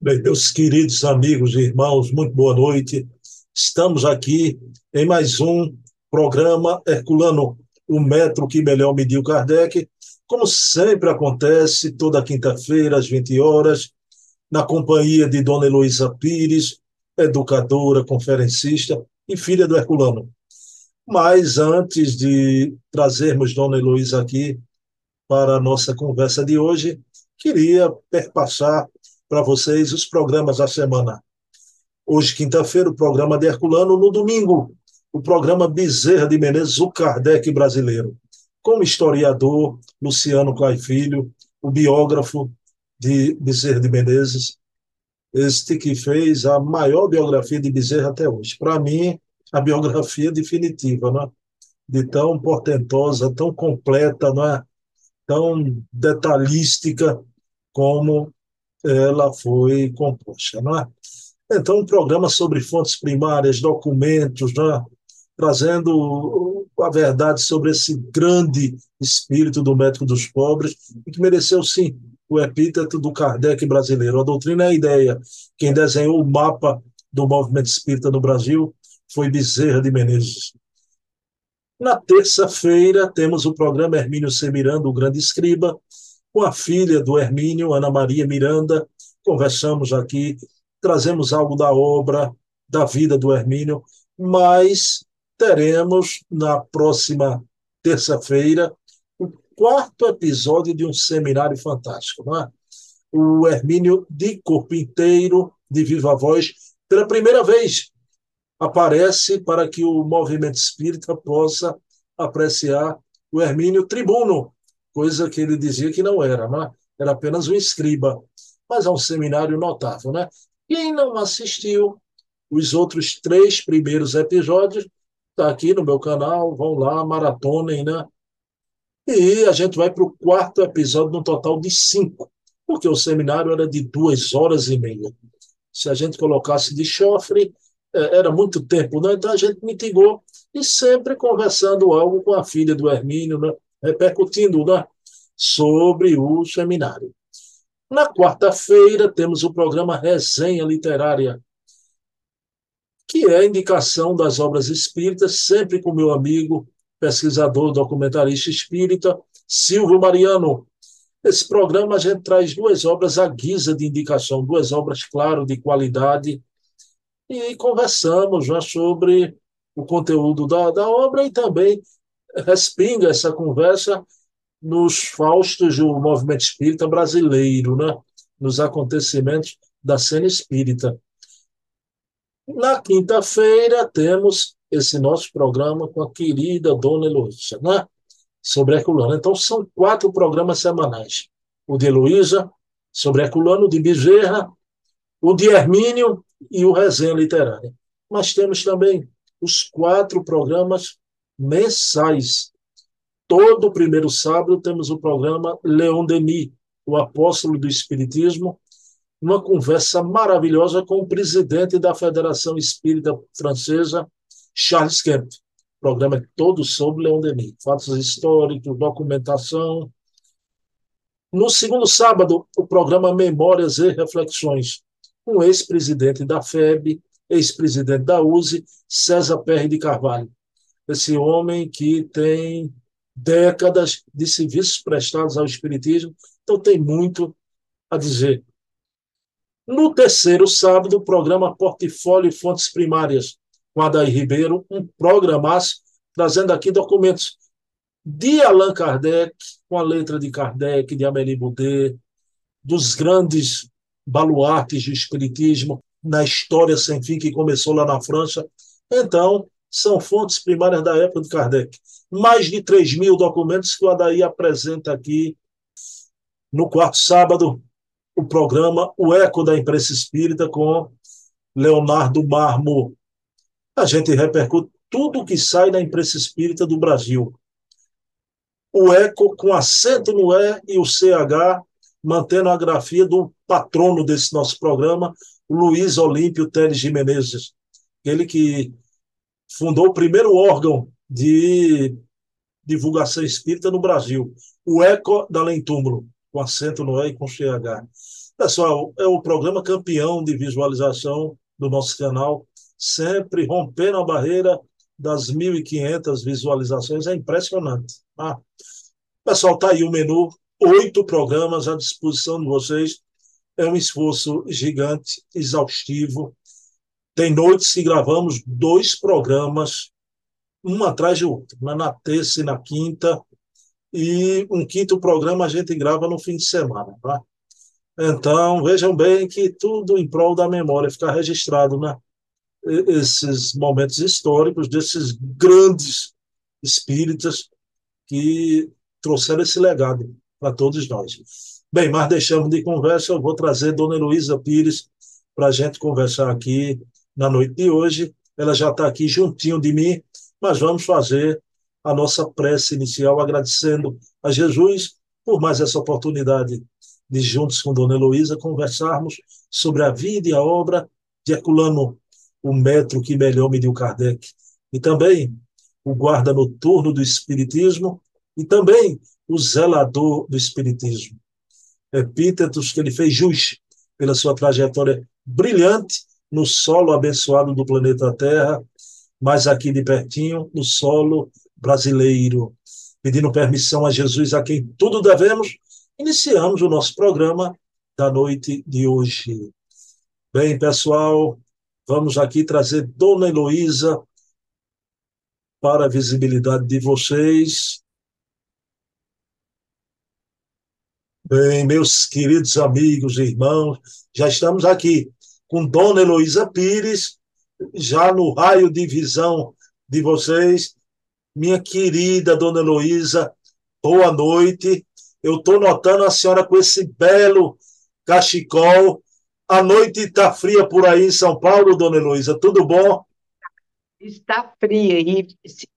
Meus queridos amigos e irmãos, muito boa noite. Estamos aqui em mais um programa Herculano, o metro que melhor mediu Kardec. Como sempre acontece, toda quinta-feira, às 20 horas, na companhia de Dona Heloísa Pires, educadora, conferencista e filha do Herculano. Mas antes de trazermos Dona Heloísa aqui para a nossa conversa de hoje, queria perpassar para vocês os programas da semana. Hoje, quinta-feira, o programa de Herculano. No domingo, o programa Bezerra de Menezes, o Kardec brasileiro. Com o historiador Luciano Clay Filho, o biógrafo de Bezerra de Menezes, este que fez a maior biografia de Bezerra até hoje. Para mim, a biografia definitiva, não é? de tão portentosa, tão completa, não é? tão detalhística como ela foi composta. Não é? Então, um programa sobre fontes primárias, documentos, é? trazendo a verdade sobre esse grande espírito do médico dos pobres, que mereceu, sim, o epíteto do Kardec brasileiro. A doutrina é a ideia. Quem desenhou o mapa do movimento espírita no Brasil foi Bezerra de Menezes. Na terça-feira, temos o programa Hermínio C. Miranda, o grande escriba, com a filha do Hermínio, Ana Maria Miranda. Conversamos aqui, trazemos algo da obra, da vida do Hermínio, mas teremos na próxima terça-feira o quarto episódio de um seminário fantástico, não é? O Hermínio de corpo inteiro, de viva voz, pela primeira vez aparece para que o movimento espírita possa apreciar o Hermínio tribuno, coisa que ele dizia que não era, né? era apenas um escriba, mas é um seminário notável. Né? Quem não assistiu os outros três primeiros episódios, está aqui no meu canal, vão lá, maratonem, né? E a gente vai para o quarto episódio, no total de cinco, porque o seminário era de duas horas e meia. Se a gente colocasse de chofre, é, era muito tempo, né? então a gente mitigou e sempre conversando algo com a filha do Hermínio, né? repercutindo né? Sobre o seminário. Na quarta-feira temos o programa Resenha Literária, que é a indicação das obras espíritas, sempre com meu amigo, pesquisador, documentarista espírita, Silvio Mariano. Esse programa a gente traz duas obras à guisa de indicação, duas obras, claro, de qualidade, e conversamos já sobre o conteúdo da, da obra e também respinga essa conversa nos faustos do movimento espírita brasileiro, né? nos acontecimentos da cena espírita. Na quinta-feira temos esse nosso programa com a querida Dona Heloísa, né? sobre Herculano. Então, são quatro programas semanais. O de Heloísa, sobre Herculano, de Bezerra, o de Hermínio e o Resenha Literária. Mas temos também os quatro programas mensais. Todo primeiro sábado temos o programa Leon Denis, o apóstolo do Espiritismo, uma conversa maravilhosa com o presidente da Federação Espírita Francesa, Charles Kemp. Programa é todo sobre Leon Denis, fatos históricos, documentação. No segundo sábado, o programa Memórias e Reflexões, o ex-presidente da FEB, ex-presidente da USE, César Perry de Carvalho. Esse homem que tem décadas de serviços prestados ao Espiritismo, então tem muito a dizer. No terceiro sábado, o programa Portfólio e Fontes Primárias, com Adair Ribeiro, um programaço, trazendo aqui documentos de Allan Kardec, com a letra de Kardec, de Amélie Boudet, dos grandes baluartes do espiritismo na história sem fim que começou lá na França. Então, são fontes primárias da época de Kardec. Mais de 3 mil documentos que o Adair apresenta aqui no quarto sábado, o programa O Eco da Imprensa Espírita com Leonardo Marmo. A gente repercute tudo que sai da imprensa espírita do Brasil. O eco com acento no E e o CH mantendo a grafia do patrono desse nosso programa, Luiz Olímpio Teles de Menezes, ele que fundou o primeiro órgão de divulgação espírita no Brasil, o Eco da Além Túmulo, com acento no E e com CH. Pessoal, é o programa campeão de visualização do nosso canal, sempre rompendo a barreira das 1.500 visualizações, é impressionante. Tá? Pessoal, está aí o menu, oito programas à disposição de vocês. É um esforço gigante, exaustivo. Tem noites que gravamos dois programas, um atrás de outro, na terça e na quinta, e um quinto programa a gente grava no fim de semana. Tá? Então, vejam bem que tudo em prol da memória, ficar registrado, né? Esses momentos históricos desses grandes espíritas que trouxeram esse legado para todos nós. Bem, mas deixamos de conversa, eu vou trazer Dona Heloísa Pires para a gente conversar aqui na noite de hoje. Ela já está aqui juntinho de mim, mas vamos fazer a nossa prece inicial agradecendo a Jesus por mais essa oportunidade de, juntos com Dona Heloísa, conversarmos sobre a vida e a obra de Herculano, o metro que melhor mediu Kardec, e também o guarda noturno do Espiritismo, e também o zelador do Espiritismo. Epítetos que ele fez jus pela sua trajetória brilhante no solo abençoado do planeta Terra, mas aqui de pertinho, no solo brasileiro. Pedindo permissão a Jesus, a quem tudo devemos, iniciamos o nosso programa da noite de hoje. Bem, pessoal, vamos aqui trazer Dona Heloísa para a visibilidade de vocês. Bem, meus queridos amigos e irmãos, já estamos aqui com Dona Heloísa Pires, já no raio de visão de vocês. Minha querida Dona Heloísa, boa noite. Eu estou notando a senhora com esse belo cachecol. A noite está fria por aí em São Paulo, Dona Heloísa, tudo bom? Está fria e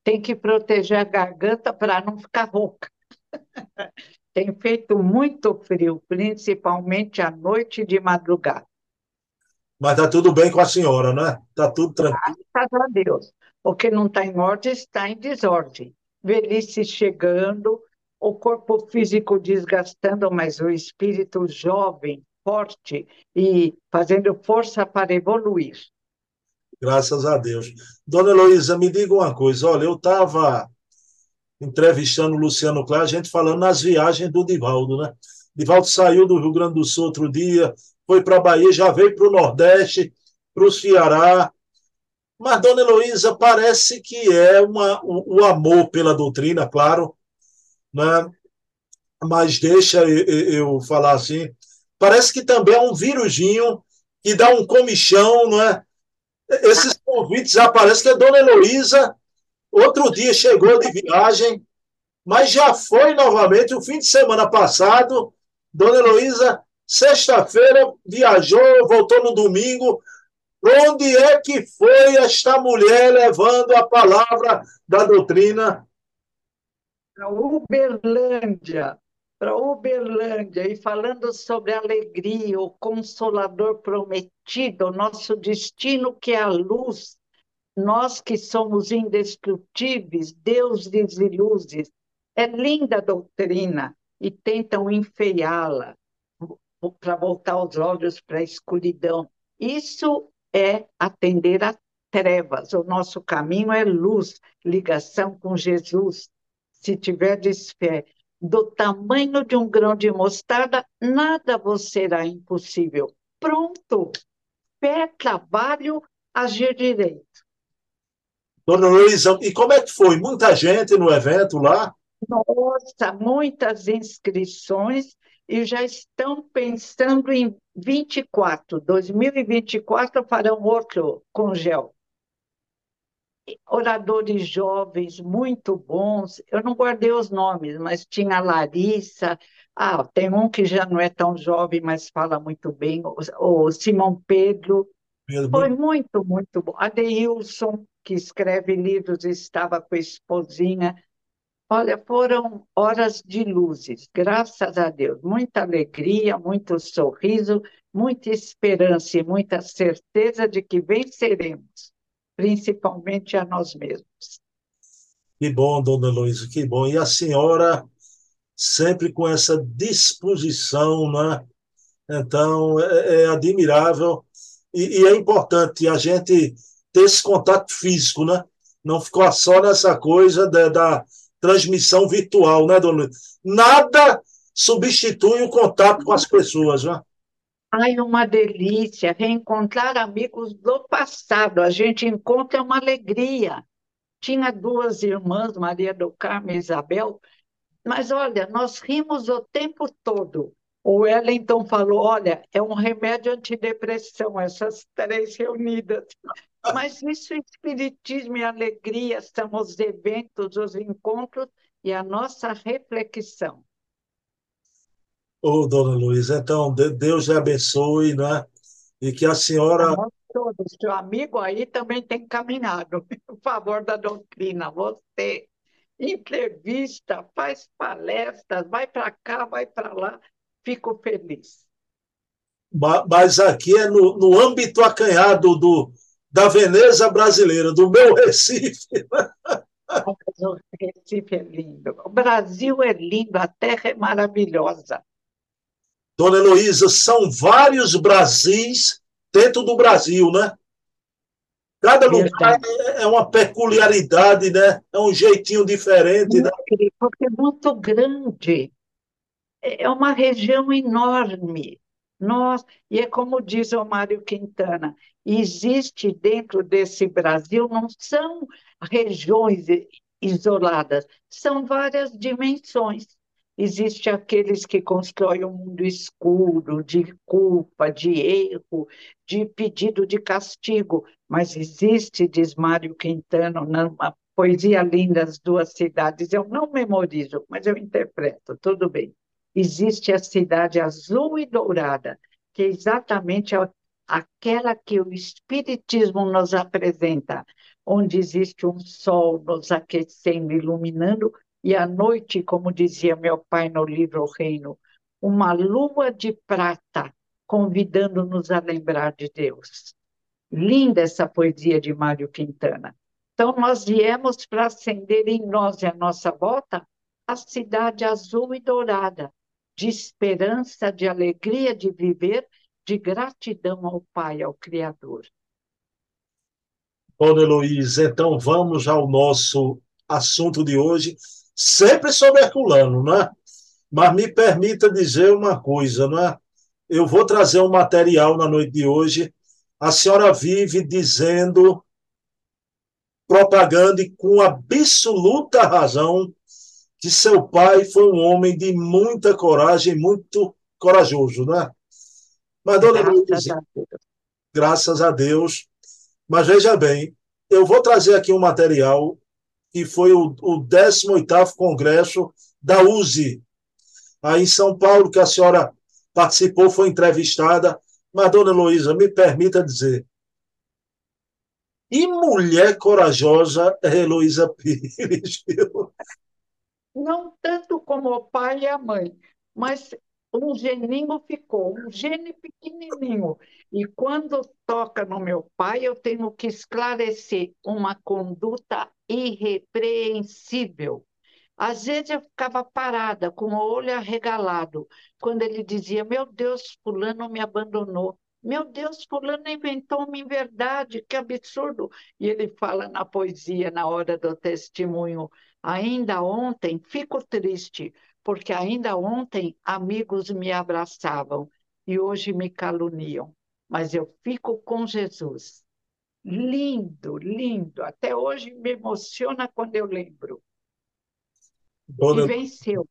tem que proteger a garganta para não ficar rouca. Tem feito muito frio, principalmente à noite e de madrugada. Mas está tudo bem com a senhora, né? Está tudo tranquilo. Graças a Deus. O que não está em ordem está em desordem. Velhice chegando, o corpo físico desgastando, mas o espírito jovem, forte e fazendo força para evoluir. Graças a Deus. Dona Heloísa, me diga uma coisa. Olha, eu estava entrevistando o Luciano Clá, a gente falando nas viagens do Divaldo, né? Divaldo saiu do Rio Grande do Sul outro dia, foi para a Bahia, já veio para o Nordeste, para o Ceará. Mas, dona Heloísa, parece que é uma, o, o amor pela doutrina, claro, né? mas deixa eu, eu, falar assim, parece que também é um vírusinho que dá um comichão, não é? Esses convites já parece que é Dona Heloísa Outro dia chegou de viagem, mas já foi novamente o fim de semana passado. Dona Heloísa, sexta-feira, viajou, voltou no domingo. Onde é que foi esta mulher levando a palavra da doutrina? Para Uberlândia, para Uberlândia, e falando sobre a alegria, o consolador prometido, o nosso destino que é a luz nós que somos indestrutíveis, deuses e luzes. É linda a doutrina e tentam enfeiá-la para voltar os olhos para a escuridão. Isso é atender a trevas. O nosso caminho é luz, ligação com Jesus. Se tiverdes fé do tamanho de um grão de mostarda, nada vos será impossível. Pronto! Fé, trabalho, agir direito. Dona Luísa, e como é que foi? Muita gente no evento lá? Nossa, muitas inscrições e já estão pensando em 24, 2024 farão outro com gel. Oradores jovens muito bons, eu não guardei os nomes, mas tinha a Larissa, ah, tem um que já não é tão jovem, mas fala muito bem, o, o Simão Pedro, Pedro. foi muito, muito bom. Adeilson, que escreve livros, estava com a esposinha. Olha, foram horas de luzes, graças a Deus. Muita alegria, muito sorriso, muita esperança e muita certeza de que venceremos, principalmente a nós mesmos. Que bom, dona Luísa, que bom. E a senhora sempre com essa disposição, né? Então, é, é admirável e, e, é importante a gente ter esse contato físico, né? Não ficar só nessa coisa da, da transmissão virtual, né, dona Luiz? Nada substitui o contato com as pessoas, né? Ai, uma delícia reencontrar amigos do passado. A gente encontra uma alegria. Tinha duas irmãs, Maria do Carmo e Isabel, mas olha, nós rimos o tempo todo. O Wellington falou: olha, é um remédio antidepressão, essas três reunidas. Mas isso é espiritismo e alegria, são os eventos, os encontros e a nossa reflexão. Ô, dona Luísa, então, Deus lhe abençoe, né? E que a senhora. Todos, seu amigo aí também tem caminhado em favor da doutrina. Você entrevista, faz palestras, vai para cá, vai para lá, fico feliz. Mas aqui é no, no âmbito acanhado do, da Veneza brasileira, do meu Recife. O Recife é lindo. O Brasil é lindo, a terra é maravilhosa. Dona Heloísa, são vários Brasis dentro do Brasil, né? Cada lugar é, é uma peculiaridade, né? É um jeitinho diferente. Né? Porque é muito grande. É uma região enorme. Nós, e é como diz o Mário Quintana, existe dentro desse Brasil, não são regiões isoladas, são várias dimensões. Existe aqueles que constroem um mundo escuro, de culpa, de erro, de pedido de castigo, mas existe, diz Mário Quintana, numa poesia linda, As Duas Cidades, eu não memorizo, mas eu interpreto, tudo bem. Existe a cidade azul e dourada, que é exatamente aquela que o Espiritismo nos apresenta, onde existe um sol nos aquecendo, iluminando, e à noite, como dizia meu pai no livro O Reino, uma lua de prata convidando-nos a lembrar de Deus. Linda essa poesia de Mário Quintana. Então, nós viemos para acender em nós e a nossa volta a cidade azul e dourada, de esperança, de alegria de viver, de gratidão ao Pai, ao Criador. Dona Heloísa, então vamos ao nosso assunto de hoje, sempre sobre Herculano, não é? Mas me permita dizer uma coisa, não é? Eu vou trazer um material na noite de hoje. A senhora vive dizendo, propagando e com absoluta razão, que seu pai foi um homem de muita coragem, muito corajoso, não é? Mas, dona graças Luísa, a graças a Deus. Mas veja bem, eu vou trazer aqui um material que foi o, o 18º Congresso da USE, aí em São Paulo, que a senhora participou, foi entrevistada. Mas, dona Heloísa, me permita dizer, e mulher corajosa é Heloísa Pires. Não tanto como o pai e a mãe, mas um geninho ficou, um gene pequenininho. E quando toca no meu pai, eu tenho que esclarecer uma conduta irrepreensível. Às vezes eu ficava parada, com o olho arregalado, quando ele dizia: Meu Deus, Fulano me abandonou. Meu Deus, Fulano inventou uma inverdade, que absurdo. E ele fala na poesia, na hora do testemunho: Ainda ontem fico triste, porque ainda ontem amigos me abraçavam e hoje me caluniam, mas eu fico com Jesus. Lindo, lindo. Até hoje me emociona quando eu lembro. Dona... E venceu.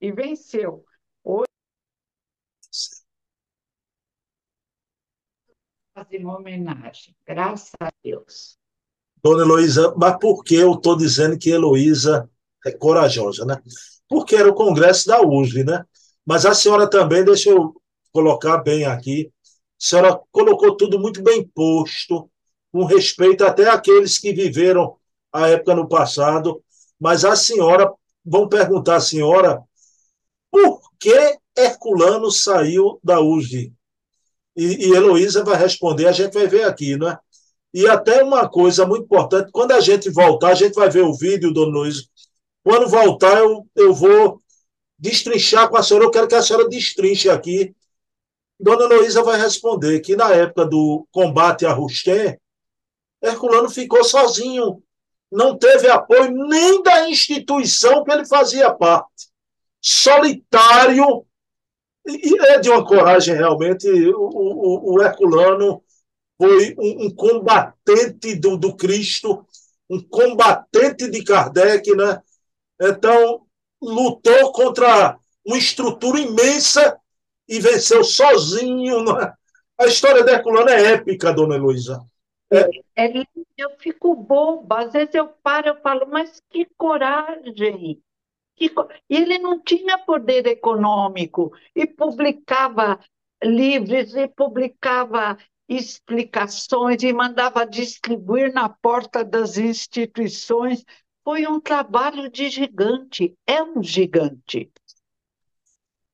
E venceu. Hoje fazer uma homenagem. Graças a Deus. Dona Heloísa, mas por que eu estou dizendo que Heloísa é corajosa, né? porque era o congresso da USP, né? Mas a senhora também, deixa eu colocar bem aqui, a senhora colocou tudo muito bem posto, com respeito até àqueles que viveram a época no passado, mas a senhora, vão perguntar à senhora, por que Herculano saiu da USP? E, e Heloísa vai responder, a gente vai ver aqui, né? E até uma coisa muito importante, quando a gente voltar, a gente vai ver o vídeo, dona Luísa, quando voltar, eu, eu vou destrinchar com a senhora. Eu quero que a senhora destrinche aqui Dona Heloísa vai responder que na época do combate a Rustem, Herculano ficou sozinho, não teve apoio nem da instituição que ele fazia parte. Solitário, e é de uma coragem realmente. O, o, o Herculano foi um, um combatente do, do Cristo, um combatente de Kardec, né? Então, lutou contra uma estrutura imensa e venceu sozinho. Né? A história de Herculano é épica, dona Heloísa. É. É, eu fico boba, às vezes eu paro e falo, mas que coragem! Que co... Ele não tinha poder econômico e publicava livros e publicava explicações e mandava distribuir na porta das instituições. Foi um trabalho de gigante, é um gigante.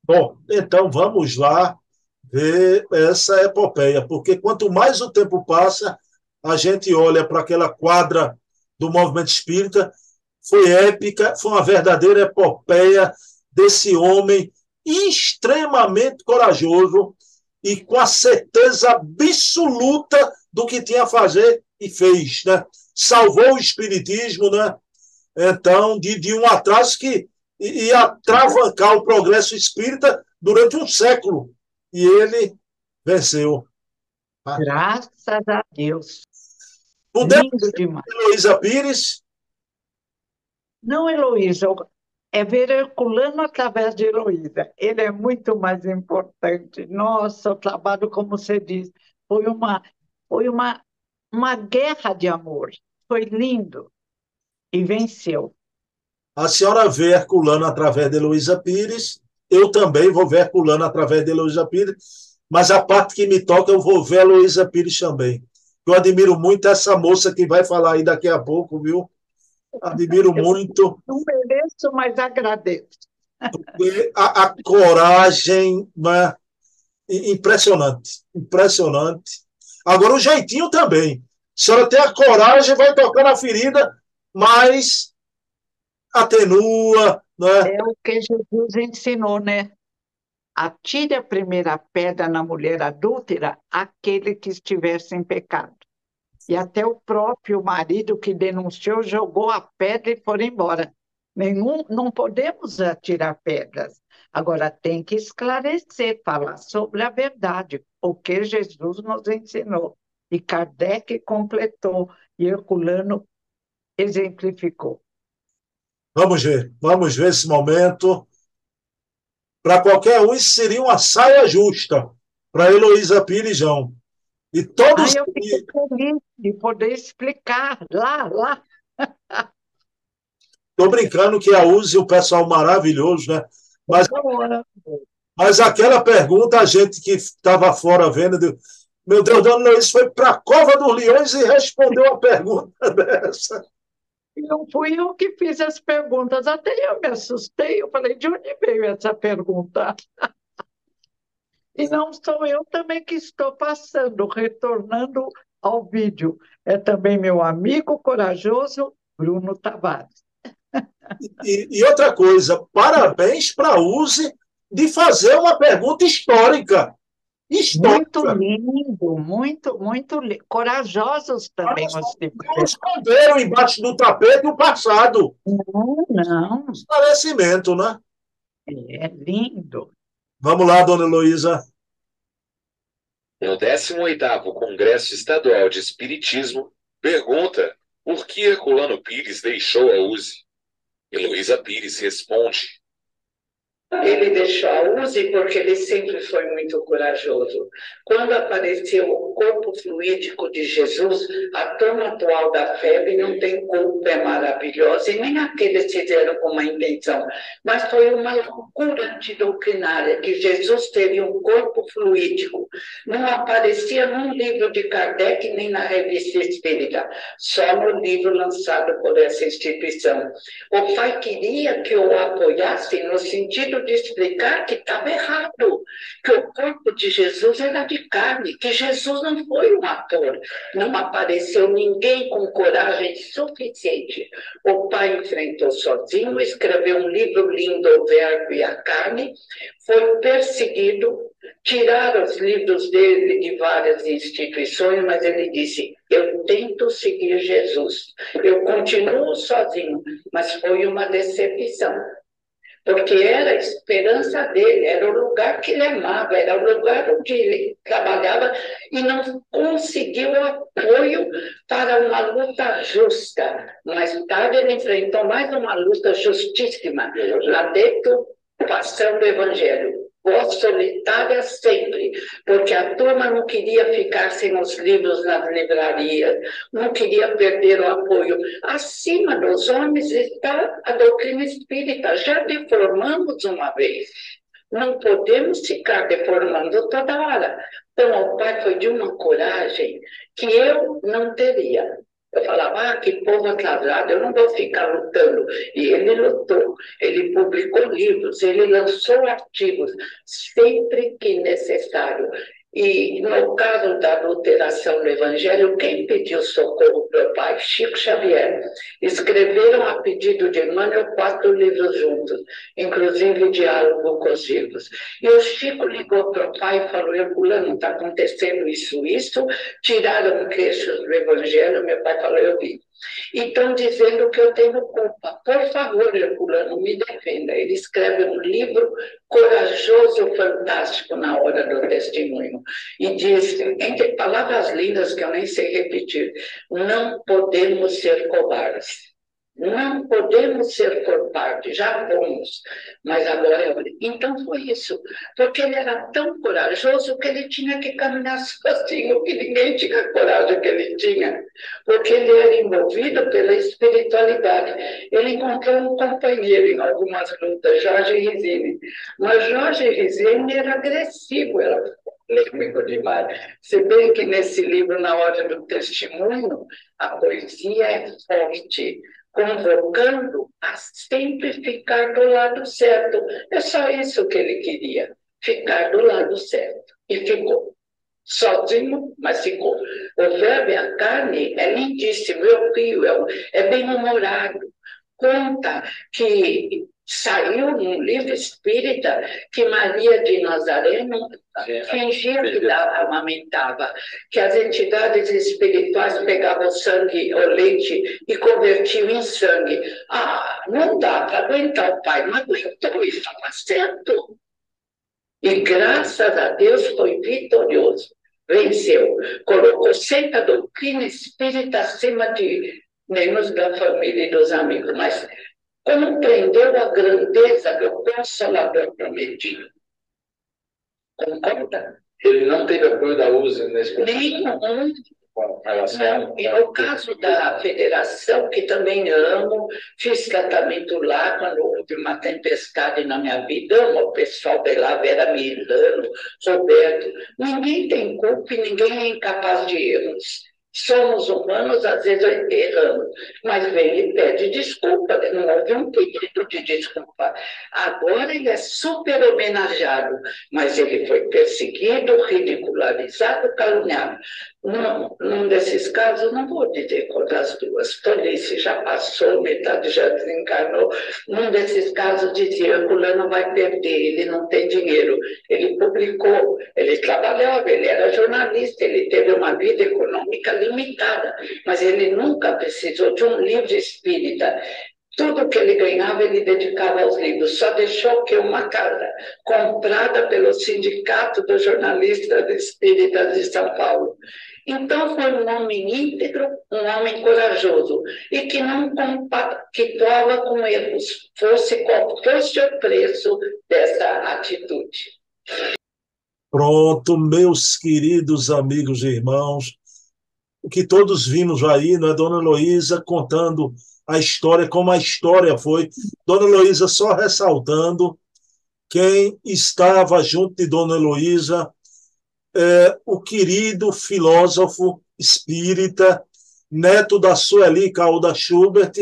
Bom, então vamos lá ver essa epopeia, porque quanto mais o tempo passa, a gente olha para aquela quadra do movimento espírita, foi épica, foi uma verdadeira epopeia desse homem extremamente corajoso e com a certeza absoluta do que tinha a fazer e fez, né? Salvou o espiritismo, né? Então, de, de um atraso que ia travancar o progresso espírita durante um século. E ele venceu. Graças a Deus. Podemos Heloísa Pires? Não, Heloísa, é ver Herculano através de Heloísa. Ele é muito mais importante. Nossa, o trabalho, como você diz, foi uma, foi uma, uma guerra de amor. Foi lindo. E venceu. A senhora vê Herculano através de Heloísa Pires, eu também vou ver Herculano através de Heloísa Pires, mas a parte que me toca eu vou ver Heloísa Pires também. Eu admiro muito essa moça que vai falar aí daqui a pouco, viu? Admiro muito. Não mereço, mas agradeço. A, a coragem, né? impressionante, impressionante. Agora o jeitinho também. A senhora tem a coragem, vai tocar na ferida, mas atenua. Né? É o que Jesus ensinou, né? Atire a primeira pedra na mulher adúltera aquele que estivesse em pecado. E até o próprio marido que denunciou jogou a pedra e foi embora. Nenhum, não podemos atirar pedras. Agora tem que esclarecer, falar sobre a verdade, o que Jesus nos ensinou. E Kardec completou, e Herculano exemplificou. Vamos ver, vamos ver esse momento. Para qualquer um, isso seria uma saia justa para Heloísa Pires João. E todos. Ai, eu fico feliz de poder explicar lá, lá. Estou brincando que a Use o pessoal maravilhoso, né? Mas, mas aquela pergunta, a gente que estava fora vendo, meu Deus, Dona Luiz foi para a Cova dos Leões e respondeu a pergunta dessa. Não fui eu que fiz as perguntas, até eu me assustei. Eu falei, de onde veio essa pergunta? E não sou eu também que estou passando, retornando ao vídeo. É também meu amigo corajoso, Bruno Tavares. E, e outra coisa, parabéns para a Use de fazer uma pergunta histórica. Histórica. Muito lindo, muito, muito lindo. Corajosos também os Não esconderam embaixo do tapete o passado. Não, não. Esclarecimento, né? É lindo. Vamos lá, dona Heloísa. No 18º Congresso Estadual de Espiritismo, pergunta por que Herculano Pires deixou a USE. Heloísa Pires responde ele deixou a USE porque ele sempre foi muito corajoso. Quando apareceu o corpo fluídico de Jesus, a turma atual da febre não tem culpa, é maravilhosa, e nem aqueles fizeram com uma intenção, mas foi uma loucura antidoutrinária que Jesus teria um corpo fluídico. Não aparecia num livro de Kardec nem na revista espírita, só no livro lançado por essa instituição. O pai queria que eu apoiasse no sentido de explicar que estava errado, que o corpo de Jesus era de carne, que Jesus não foi um ator, não apareceu ninguém com coragem suficiente. O pai enfrentou sozinho, escreveu um livro lindo, O Verbo e a Carne, foi perseguido, tiraram os livros dele de várias instituições, mas ele disse: Eu tento seguir Jesus, eu continuo sozinho, mas foi uma decepção porque era a esperança dele, era o lugar que ele amava, era o lugar onde ele trabalhava e não conseguiu apoio para uma luta justa. Mais tarde, ele enfrentou mais uma luta justíssima lá dentro, passando o evangelho voz solitária sempre, porque a turma não queria ficar sem os livros nas livrarias, não queria perder o apoio. Acima dos homens está a doutrina espírita, já deformamos uma vez. Não podemos ficar deformando toda hora. Então, o pai foi de uma coragem que eu não teria. Eu falava, ah, que povo atrasado, eu não vou ficar lutando. E ele lutou, ele publicou livros, ele lançou artigos, sempre que necessário. E no caso da adulteração do Evangelho, quem pediu socorro para o pai? Chico Xavier. Escreveram a pedido de Emmanuel quatro livros juntos, inclusive Diálogo com os Vivos. E o Chico ligou para o pai e falou: Herculano, está acontecendo isso, isso. Tiraram queixos do Evangelho. Meu pai falou: Eu vi. Estão dizendo que eu tenho culpa. Por favor, Herculano, me defenda. Ele escreve um livro corajoso, fantástico na hora do testemunho. E diz, entre palavras lindas que eu nem sei repetir, não podemos ser covardes. Não podemos ser covardes, já fomos, mas agora é Então foi isso, porque ele era tão corajoso que ele tinha que caminhar sozinho, que ninguém tinha a coragem que ele tinha, porque ele era envolvido pela espiritualidade. Ele encontrou um companheiro em algumas lutas, Jorge Rizini, mas Jorge Rizini era agressivo, era polêmico demais. Se bem que nesse livro, na hora do testemunho, a poesia é forte, convocando a sempre ficar do lado certo. É só isso que ele queria, ficar do lado certo. E ficou. Sozinho, mas ficou. O verbo e a carne é lindíssimo, eu rio, é, é bem-humorado. Conta que saiu num livro espírita que Maria de Nazaré não fingia que dava, amamentava, que as entidades espirituais pegavam sangue, o leite, e convertiam em sangue. Ah, não dá para aguentar o pai, não aguentou, estava certo. E graças a Deus foi vitorioso, venceu, colocou sempre a doutrina espírita acima de menos da família e dos amigos, mas compreendeu a grandeza do Consolador prometido. Concorda? Ele não teve apoio da USA nesse Nenhum. Não, e no caso da federação, que também amo, fiz tratamento lá quando houve uma tempestade na minha vida, amo o pessoal de lá, Vera Milano, Roberto. Ninguém tem culpa e ninguém é incapaz de erros. Somos humanos, às vezes erramos, mas vem e pede desculpa, não houve um pedido de desculpa. Agora ele é super homenageado, mas ele foi perseguido, ridicularizado, caluniado. Num, num desses casos, não vou dizer qual das duas, tolice já passou, metade já desencarnou. Num desses casos, dizia: Fulano vai perder, ele não tem dinheiro. Ele publicou, ele trabalhava, ele era jornalista, ele teve uma vida econômica limitada, mas ele nunca precisou de um livro espírita. Tudo que ele ganhava, ele dedicava aos livros. Só deixou que uma casa comprada pelo Sindicato dos Jornalistas Espíritas de São Paulo. Então, foi um homem íntegro, um homem corajoso, e que não compactuava com erros, fosse qual fosse o preço dessa atitude. Pronto, meus queridos amigos e irmãos, o que todos vimos aí, não é? Dona Heloísa contando a história, como a história foi. Dona Heloísa só ressaltando quem estava junto de Dona Heloísa é, o querido filósofo espírita, neto da Sueli Calda Schubert,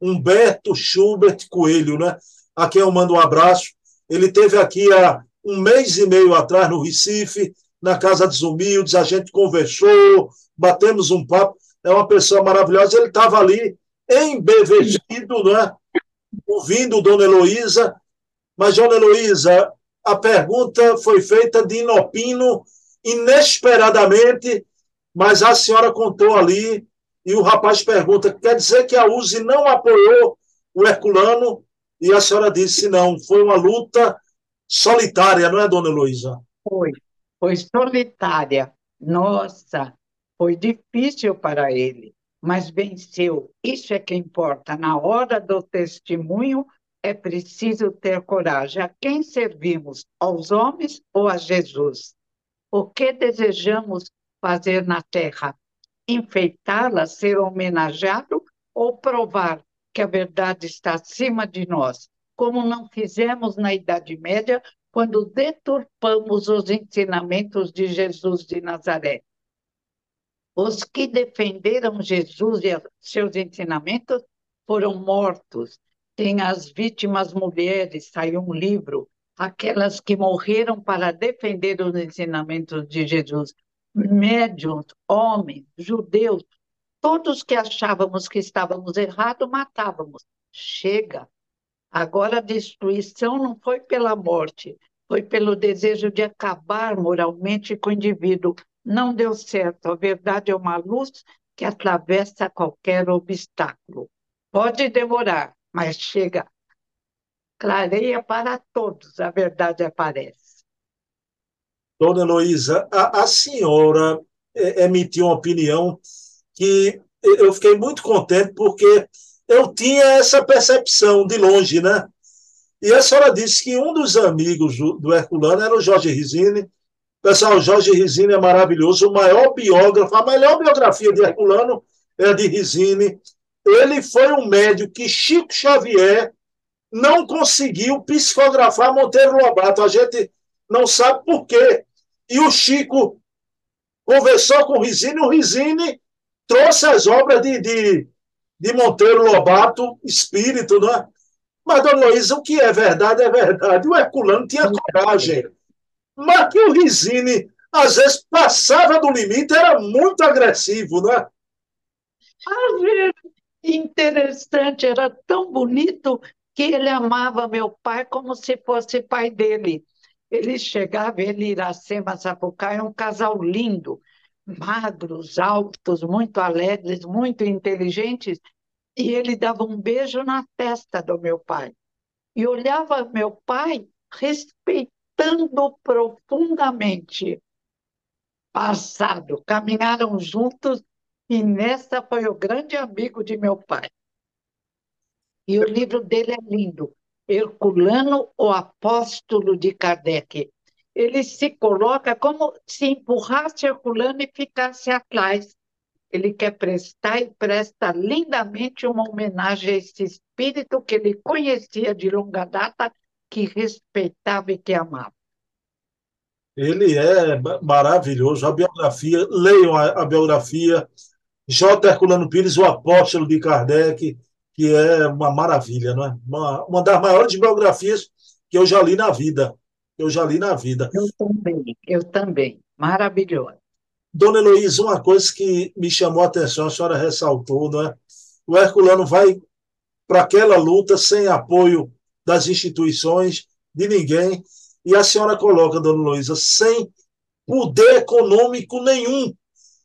Humberto Schubert Coelho, né? A quem eu mando um abraço. Ele teve aqui há um mês e meio atrás no Recife, na Casa dos Humildes, a gente conversou, batemos um papo. É uma pessoa maravilhosa. Ele estava ali embevecido, né? ouvindo Dona Heloísa. Mas, Dona Heloísa, a pergunta foi feita de inopino, inesperadamente, mas a senhora contou ali, e o rapaz pergunta: quer dizer que a USE não apoiou o Herculano? E a senhora disse: não, foi uma luta solitária, não é, dona Heloísa? Foi, foi solitária. Nossa, foi difícil para ele, mas venceu. Isso é que importa. Na hora do testemunho, é preciso ter coragem. A quem servimos? Aos homens ou a Jesus? O que desejamos fazer na terra? Enfeitá-la, ser homenageado ou provar que a verdade está acima de nós, como não fizemos na Idade Média, quando deturpamos os ensinamentos de Jesus de Nazaré. Os que defenderam Jesus e seus ensinamentos foram mortos tem as vítimas mulheres, saiu um livro, aquelas que morreram para defender os ensinamentos de Jesus, médiuns, homens, judeus, todos que achávamos que estávamos errados, matávamos. Chega. Agora a destruição não foi pela morte, foi pelo desejo de acabar moralmente com o indivíduo. Não deu certo. A verdade é uma luz que atravessa qualquer obstáculo. Pode demorar, mas chega, clareia para todos, a verdade aparece. Dona Heloísa, a, a senhora é, emitiu uma opinião que eu fiquei muito contente porque eu tinha essa percepção de longe, né? E a senhora disse que um dos amigos do, Herculano era o Jorge Rizini. Pessoal, o Jorge Rizini é maravilhoso, o maior biógrafo, a melhor biografia de Herculano é de Rizini. Ele foi um médico que Chico Xavier não conseguiu psicografar Monteiro Lobato. A gente não sabe por quê. E o Chico conversou com o Rizini, o Rizini trouxe as obras de, de, de Monteiro Lobato, espírito, não é? Mas, dona Luísa, o que é verdade é verdade. O Herculano tinha coragem. Mas que o Rizini, às vezes, passava do limite, era muito agressivo, não é? Vezes, interessante, era tão bonito que ele amava meu pai como se fosse pai dele. Ele chegava, ele Iracema Sapucaí, um casal lindo, magros, altos, muito alegres, muito inteligentes, e ele dava um beijo na testa do meu pai. E olhava meu pai respeitando profundamente. Passado, caminharam juntos e nessa foi o grande amigo de meu pai. E o livro dele é lindo, Herculano, o Apóstolo de Kardec. Ele se coloca como se empurrasse Herculano e ficasse atrás. Ele quer prestar e presta lindamente uma homenagem a esse espírito que ele conhecia de longa data, que respeitava e que amava. Ele é maravilhoso. A biografia, leiam a, a biografia J. Herculano Pires, o apóstolo de Kardec, que é uma maravilha, não é? Uma, uma das maiores biografias que eu já li na vida. Eu já li na vida. Eu também, eu também. Maravilhoso. Dona Heloísa, uma coisa que me chamou a atenção, a senhora ressaltou, não é? O Herculano vai para aquela luta sem apoio das instituições, de ninguém, e a senhora coloca, dona Heloísa, sem poder econômico nenhum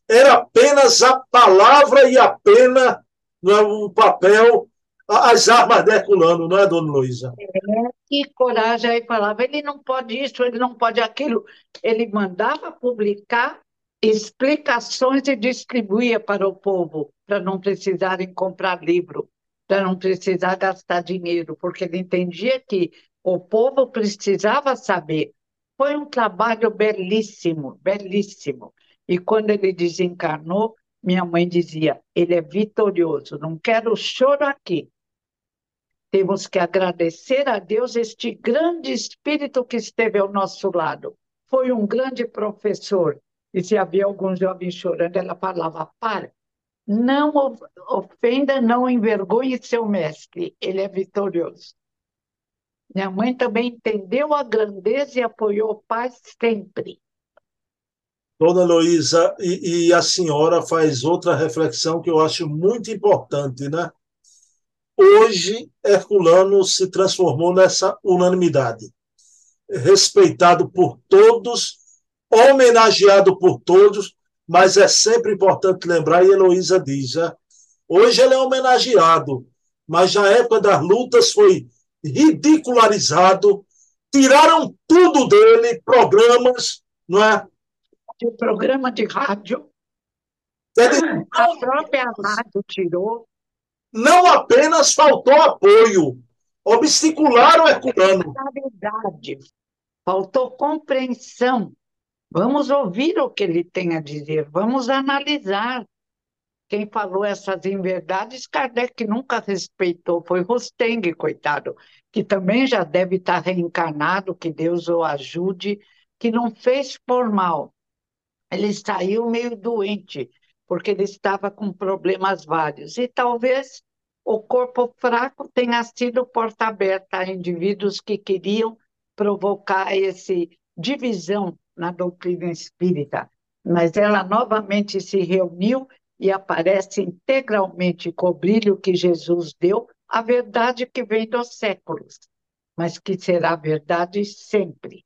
era apenas a palavra e a pena, não é, o papel, as armas de Herculano, não é, dona Luísa? É, que coragem aí falava, ele não pode isso, ele não pode aquilo. Ele mandava publicar explicações e distribuía para o povo, para não precisarem comprar livro, para não precisar gastar dinheiro, porque ele entendia que o povo precisava saber. Foi um trabalho belíssimo, belíssimo. E quando ele desencarnou, minha mãe dizia: ele é vitorioso, não quero choro aqui. Temos que agradecer a Deus este grande espírito que esteve ao nosso lado. Foi um grande professor. E se havia algum jovem chorando, ela falava: para, não ofenda, não envergonhe seu mestre, ele é vitorioso. Minha mãe também entendeu a grandeza e apoiou o pai sempre. Dona Luísa, e, e, a senhora faz outra reflexão que eu acho muito importante, né? Hoje, Herculano se transformou nessa unanimidade. Respeitado por todos, homenageado por todos, mas é sempre importante lembrar, e Heloísa diz, né? hoje ele é homenageado, mas na época das lutas foi ridicularizado, tiraram tudo dele, programas, não é? De programa de rádio. a própria rádio tirou. Não apenas faltou apoio, obstacularam o Herculano. Faltou compreensão. Vamos ouvir o que ele tem a dizer, vamos analisar. Quem falou essas inverdades, Kardec nunca respeitou, foi Rosteng, coitado, que também já deve estar reencarnado, que Deus o ajude, que não fez por mal. Ele saiu meio doente, porque ele estava com problemas vários. E talvez o corpo fraco tenha sido porta aberta a indivíduos que queriam provocar essa divisão na doutrina espírita. Mas ela novamente se reuniu e aparece integralmente com o brilho que Jesus deu, a verdade que vem dos séculos, mas que será verdade sempre.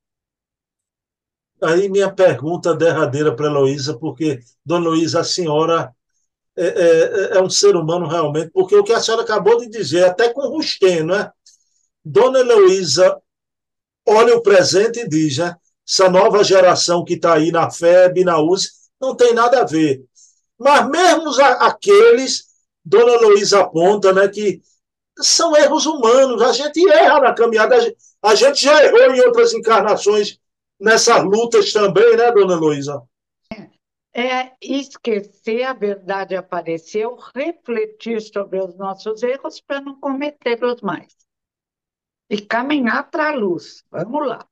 Aí minha pergunta derradeira para Heloísa, porque, Dona Luísa, a senhora é, é, é, um ser humano realmente, porque o que a senhora acabou de dizer, até com Rustem, não é? Dona Heloísa olha o presente e diz, né? Essa nova geração que está aí na FEB, na USE, não tem nada a ver. Mas mesmo aqueles, Dona Luísa aponta, né, que são erros humanos, a gente erra na caminhada, a gente já errou em outras encarnações nessas lutas também, né, Dona Luísa? É esquecer a verdade apareceu, refletir sobre os nossos erros para não cometê-los mais. E caminhar para a luz. Vamos lá.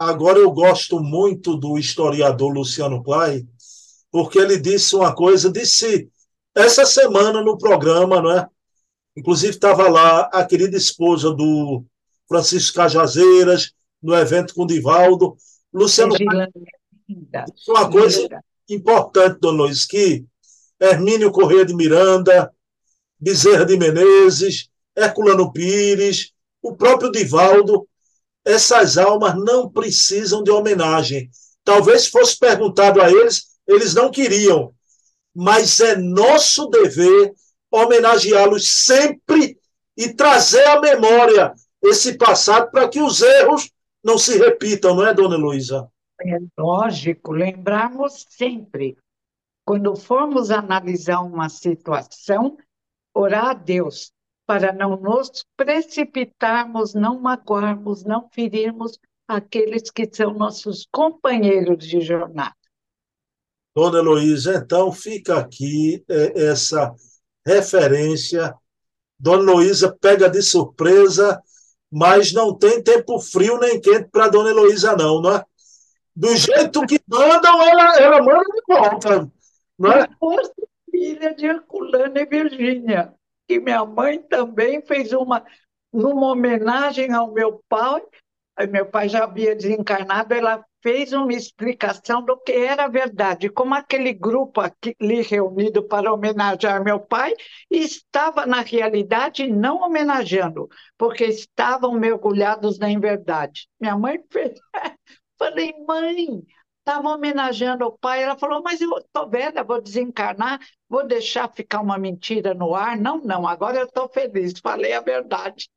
Agora eu gosto muito do historiador Luciano Clay, porque ele disse uma coisa, disse essa semana no programa, não é? Inclusive estava lá a querida esposa do Francisco Cajazeiras, no evento com o Divaldo. Luciano disse uma coisa importante, Dona Luiz, que Hermínio Corrêa de Miranda, Bezerra de Menezes, Herculano Pires, o próprio Divaldo, essas almas não precisam de homenagem. Talvez fosse perguntado a eles, eles não queriam. Mas é nosso dever homenageá-los sempre e trazer à memória esse passado para que os erros não se repitam, não é, dona Luísa? É lógico, lembrarmos sempre. Quando formos analisar uma situação, orar a Deus para não nos precipitarmos, não magoarmos, não ferirmos aqueles que são nossos companheiros de jornada. Dona Heloísa, então fica aqui é, essa referência. Dona Heloísa pega de surpresa, mas não tem tempo frio nem quente para Dona Heloísa, não, não é? Do jeito que mandam, ela, ela manda de volta. Não é? Força filha de Herculano e Virgínia, que minha mãe também fez uma, numa homenagem ao meu pai, meu pai já havia desencarnado, ela fez uma explicação do que era verdade, como aquele grupo ali reunido para homenagear meu pai estava, na realidade, não homenageando, porque estavam mergulhados na inverdade. Minha mãe fez. Falei, mãe, estava homenageando o pai. Ela falou, mas eu estou velha, vou desencarnar, vou deixar ficar uma mentira no ar. Não, não, agora eu estou feliz, falei a verdade.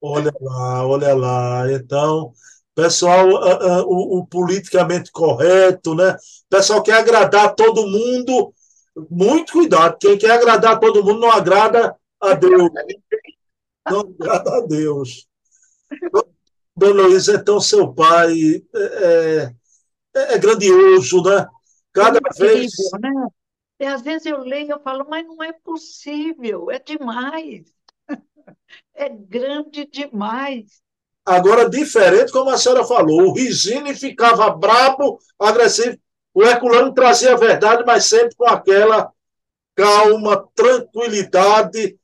Olha lá, olha lá. Então, pessoal, uh, uh, o, o, politicamente correto, né? Pessoal quer agradar todo mundo. Muito cuidado. Quem quer agradar todo mundo não agrada a Deus. Não agrada a Deus. Dona Luísa, então seu pai é, é, é grandioso, né? Cada é vez. Né? E às vezes eu leio e falo, mas não é possível, é demais. É grande demais. Agora, diferente, como a senhora falou, o Risini ficava brabo, agressivo. O Herculano trazia a verdade, mas sempre com aquela calma, tranquilidade.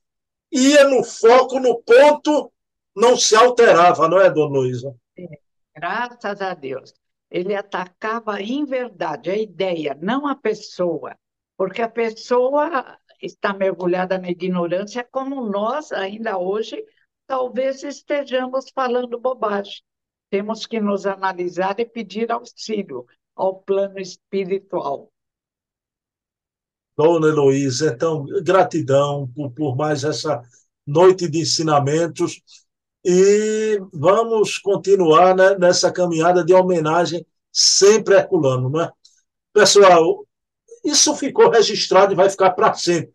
ia no foco, no ponto, não se alterava, não é, dona Luísa? É, graças a Deus. Ele atacava em verdade a ideia, não a pessoa, porque a pessoa está mergulhada na ignorância, como nós, ainda hoje, talvez estejamos falando bobagem. Temos que nos analisar e pedir auxílio ao plano espiritual. Dona Heloísa, então, gratidão por, por mais essa noite de ensinamentos e vamos continuar né, nessa caminhada de homenagem sempre Herculano. Né? Pessoal, isso ficou registrado e vai ficar para sempre,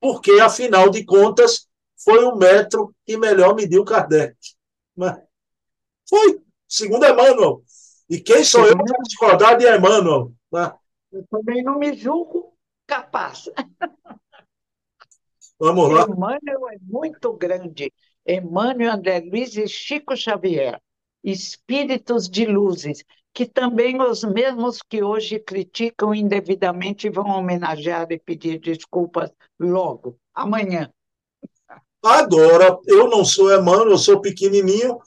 porque, afinal de contas, foi o metro que melhor mediu Kardec. Né? Foi, segundo Emmanuel. E quem sou eu para discordar de Emmanuel? Né? Eu também não me julgo capaz. Vamos lá. Emmanuel é muito grande. Emmanuel, André Luiz e Chico Xavier, espíritos de luzes, que também os mesmos que hoje criticam indevidamente vão homenagear e pedir desculpas logo, amanhã. Agora, eu não sou Emmanuel, eu sou pequenininho,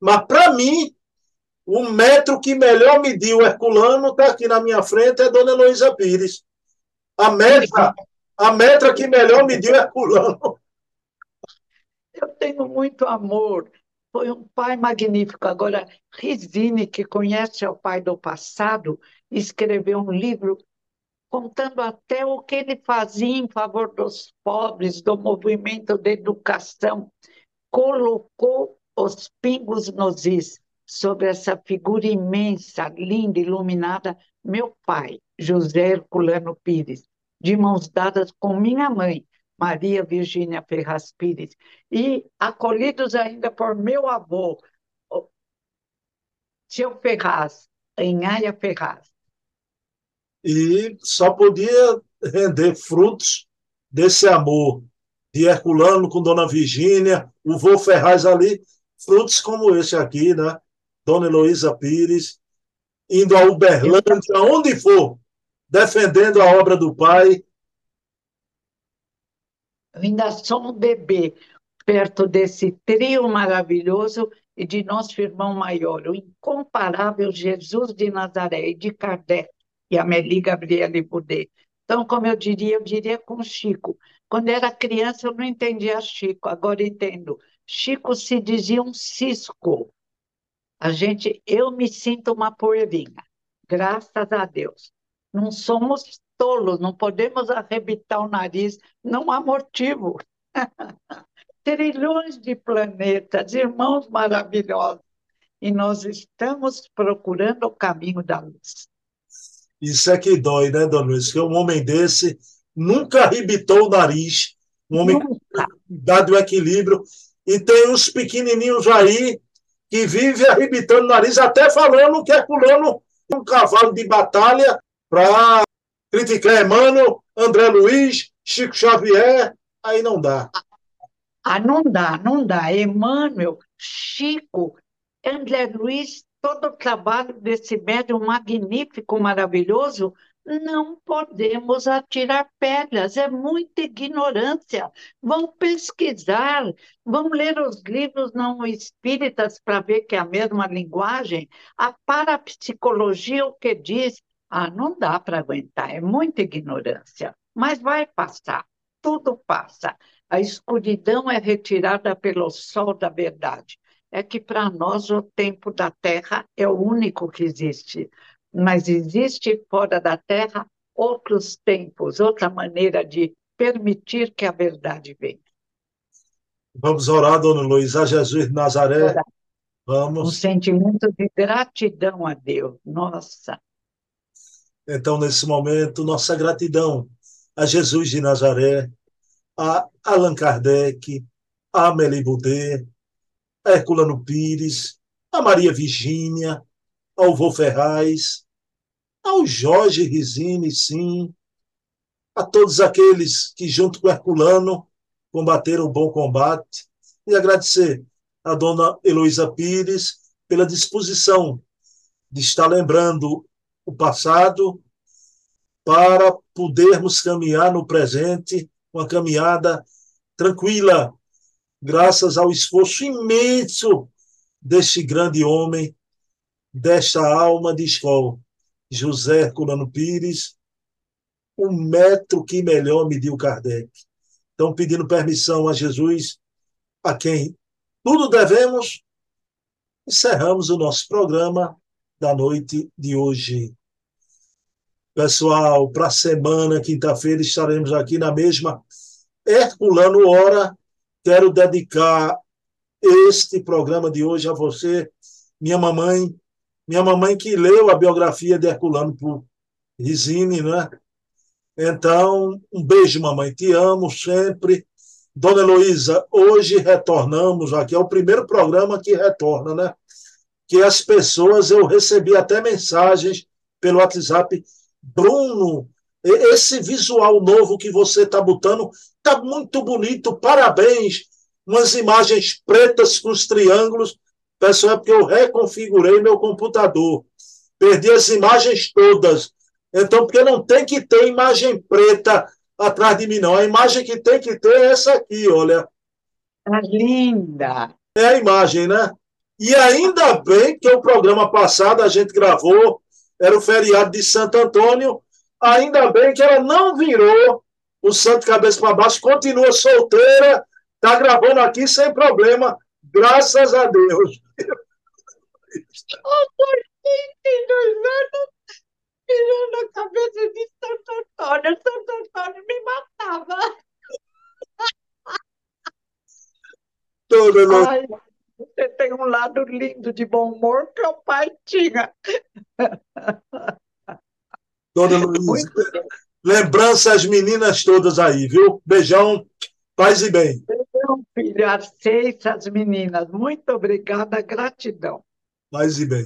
mas para mim, o metro que melhor mediu Herculano está aqui na minha frente, é Dona Heloísa Pires. A metra, a metra que melhor mediu Herculano. Eu tenho muito amor. Foi um pai magnífico. Agora, Rizini, que conhece o pai do passado, escreveu um livro contando até o que ele fazia em favor dos pobres, do movimento de educação. Colocou os pingos nos is sobre essa figura imensa, linda, iluminada, meu pai, José Herculano Pires, de mãos dadas com minha mãe, Maria Virgínia Ferraz Pires, e acolhidos ainda por meu avô, seu Ferraz, Enhaia Ferraz. E só podia render frutos desse amor de Herculano com Dona Virgínia, o vô Ferraz ali, frutos como esse aqui, né? Dona Heloísa Pires, indo a Uberlândia, onde for, defendendo a obra do pai. Ainda sou um bebê perto desse trio maravilhoso e de nosso irmão maior, o incomparável Jesus de Nazaré e de Kardec e Amélie Gabriele Boudet. Então, como eu diria, eu diria com Chico. Quando era criança, eu não entendia Chico, agora entendo. Chico se dizia um cisco. A gente, eu me sinto uma poeirinha, graças a Deus. Não somos tolos, não podemos arrebitar o nariz, não há motivo. Trilhões de planetas, irmãos maravilhosos, e nós estamos procurando o caminho da luz. Isso é que dói, né, Dona Luiz? Que um homem desse nunca arrebitou o nariz, um homem dado o equilíbrio, e tem uns pequenininhos aí que vive arrebitando o nariz, até falando que é pulando um cavalo de batalha para criticar Emmanuel, André Luiz, Chico Xavier, aí não dá. Ah, não dá, não dá. Emmanuel, Chico, André Luiz, todo o trabalho desse médium magnífico, maravilhoso, não podemos atirar pedras, é muita ignorância. Vão pesquisar, vão ler os livros não espíritas para ver que é a mesma linguagem. A parapsicologia, o que diz? Ah, não dá para aguentar, é muita ignorância, mas vai passar, tudo passa. A escuridão é retirada pelo sol da verdade. É que para nós o tempo da Terra é o único que existe, mas existe fora da Terra outros tempos, outra maneira de permitir que a verdade venha. Vamos orar, dona Luísa, Jesus de Nazaré. Orar. Vamos. Um sentimento de gratidão a Deus. Nossa, então, nesse momento, nossa gratidão a Jesus de Nazaré, a Allan Kardec, a Amélie Boudet, a Herculano Pires, a Maria Virgínia, ao Vô Ferraz, ao Jorge Rizini, sim, a todos aqueles que, junto com Herculano, combateram o bom combate, e agradecer a dona Heloísa Pires pela disposição de estar lembrando o passado para podermos caminhar no presente, uma caminhada tranquila, graças ao esforço imenso deste grande homem, desta alma de escola, José Herculano Pires, o metro que melhor mediu Kardec. Então, pedindo permissão a Jesus, a quem tudo devemos, encerramos o nosso programa da noite de hoje. Pessoal, para a semana, quinta-feira, estaremos aqui na mesma Herculano Hora. Quero dedicar este programa de hoje a você, minha mamãe, minha mamãe que leu a biografia de Herculano por Risine, né? Então, um beijo, mamãe, te amo sempre. Dona Heloísa, hoje retornamos aqui, é o primeiro programa que retorna, né? Que as pessoas, eu recebi até mensagens pelo WhatsApp, Bruno, esse visual novo que você está botando está muito bonito, parabéns. Umas imagens pretas com os triângulos. Pessoal, é porque eu reconfigurei meu computador. Perdi as imagens todas. Então, porque não tem que ter imagem preta atrás de mim, não. A imagem que tem que ter é essa aqui, olha. Tá linda. É a imagem, né? E ainda bem que o programa passado a gente gravou, era o feriado de Santo Antônio, ainda bem que ela não virou o santo cabeça para baixo, continua solteira, está gravando aqui sem problema, graças a Deus. Oh, por 22 anos, virando a cabeça de Santo Antônio. Santo Antônio me matava. Toda Ai, você tem um lado lindo de bom humor que o pai tinha. Dona Luísa. Lembrança às meninas todas aí, viu? Beijão, paz e bem. Beijão, filho. Aceita as meninas. Muito obrigada, gratidão. Paz e bem.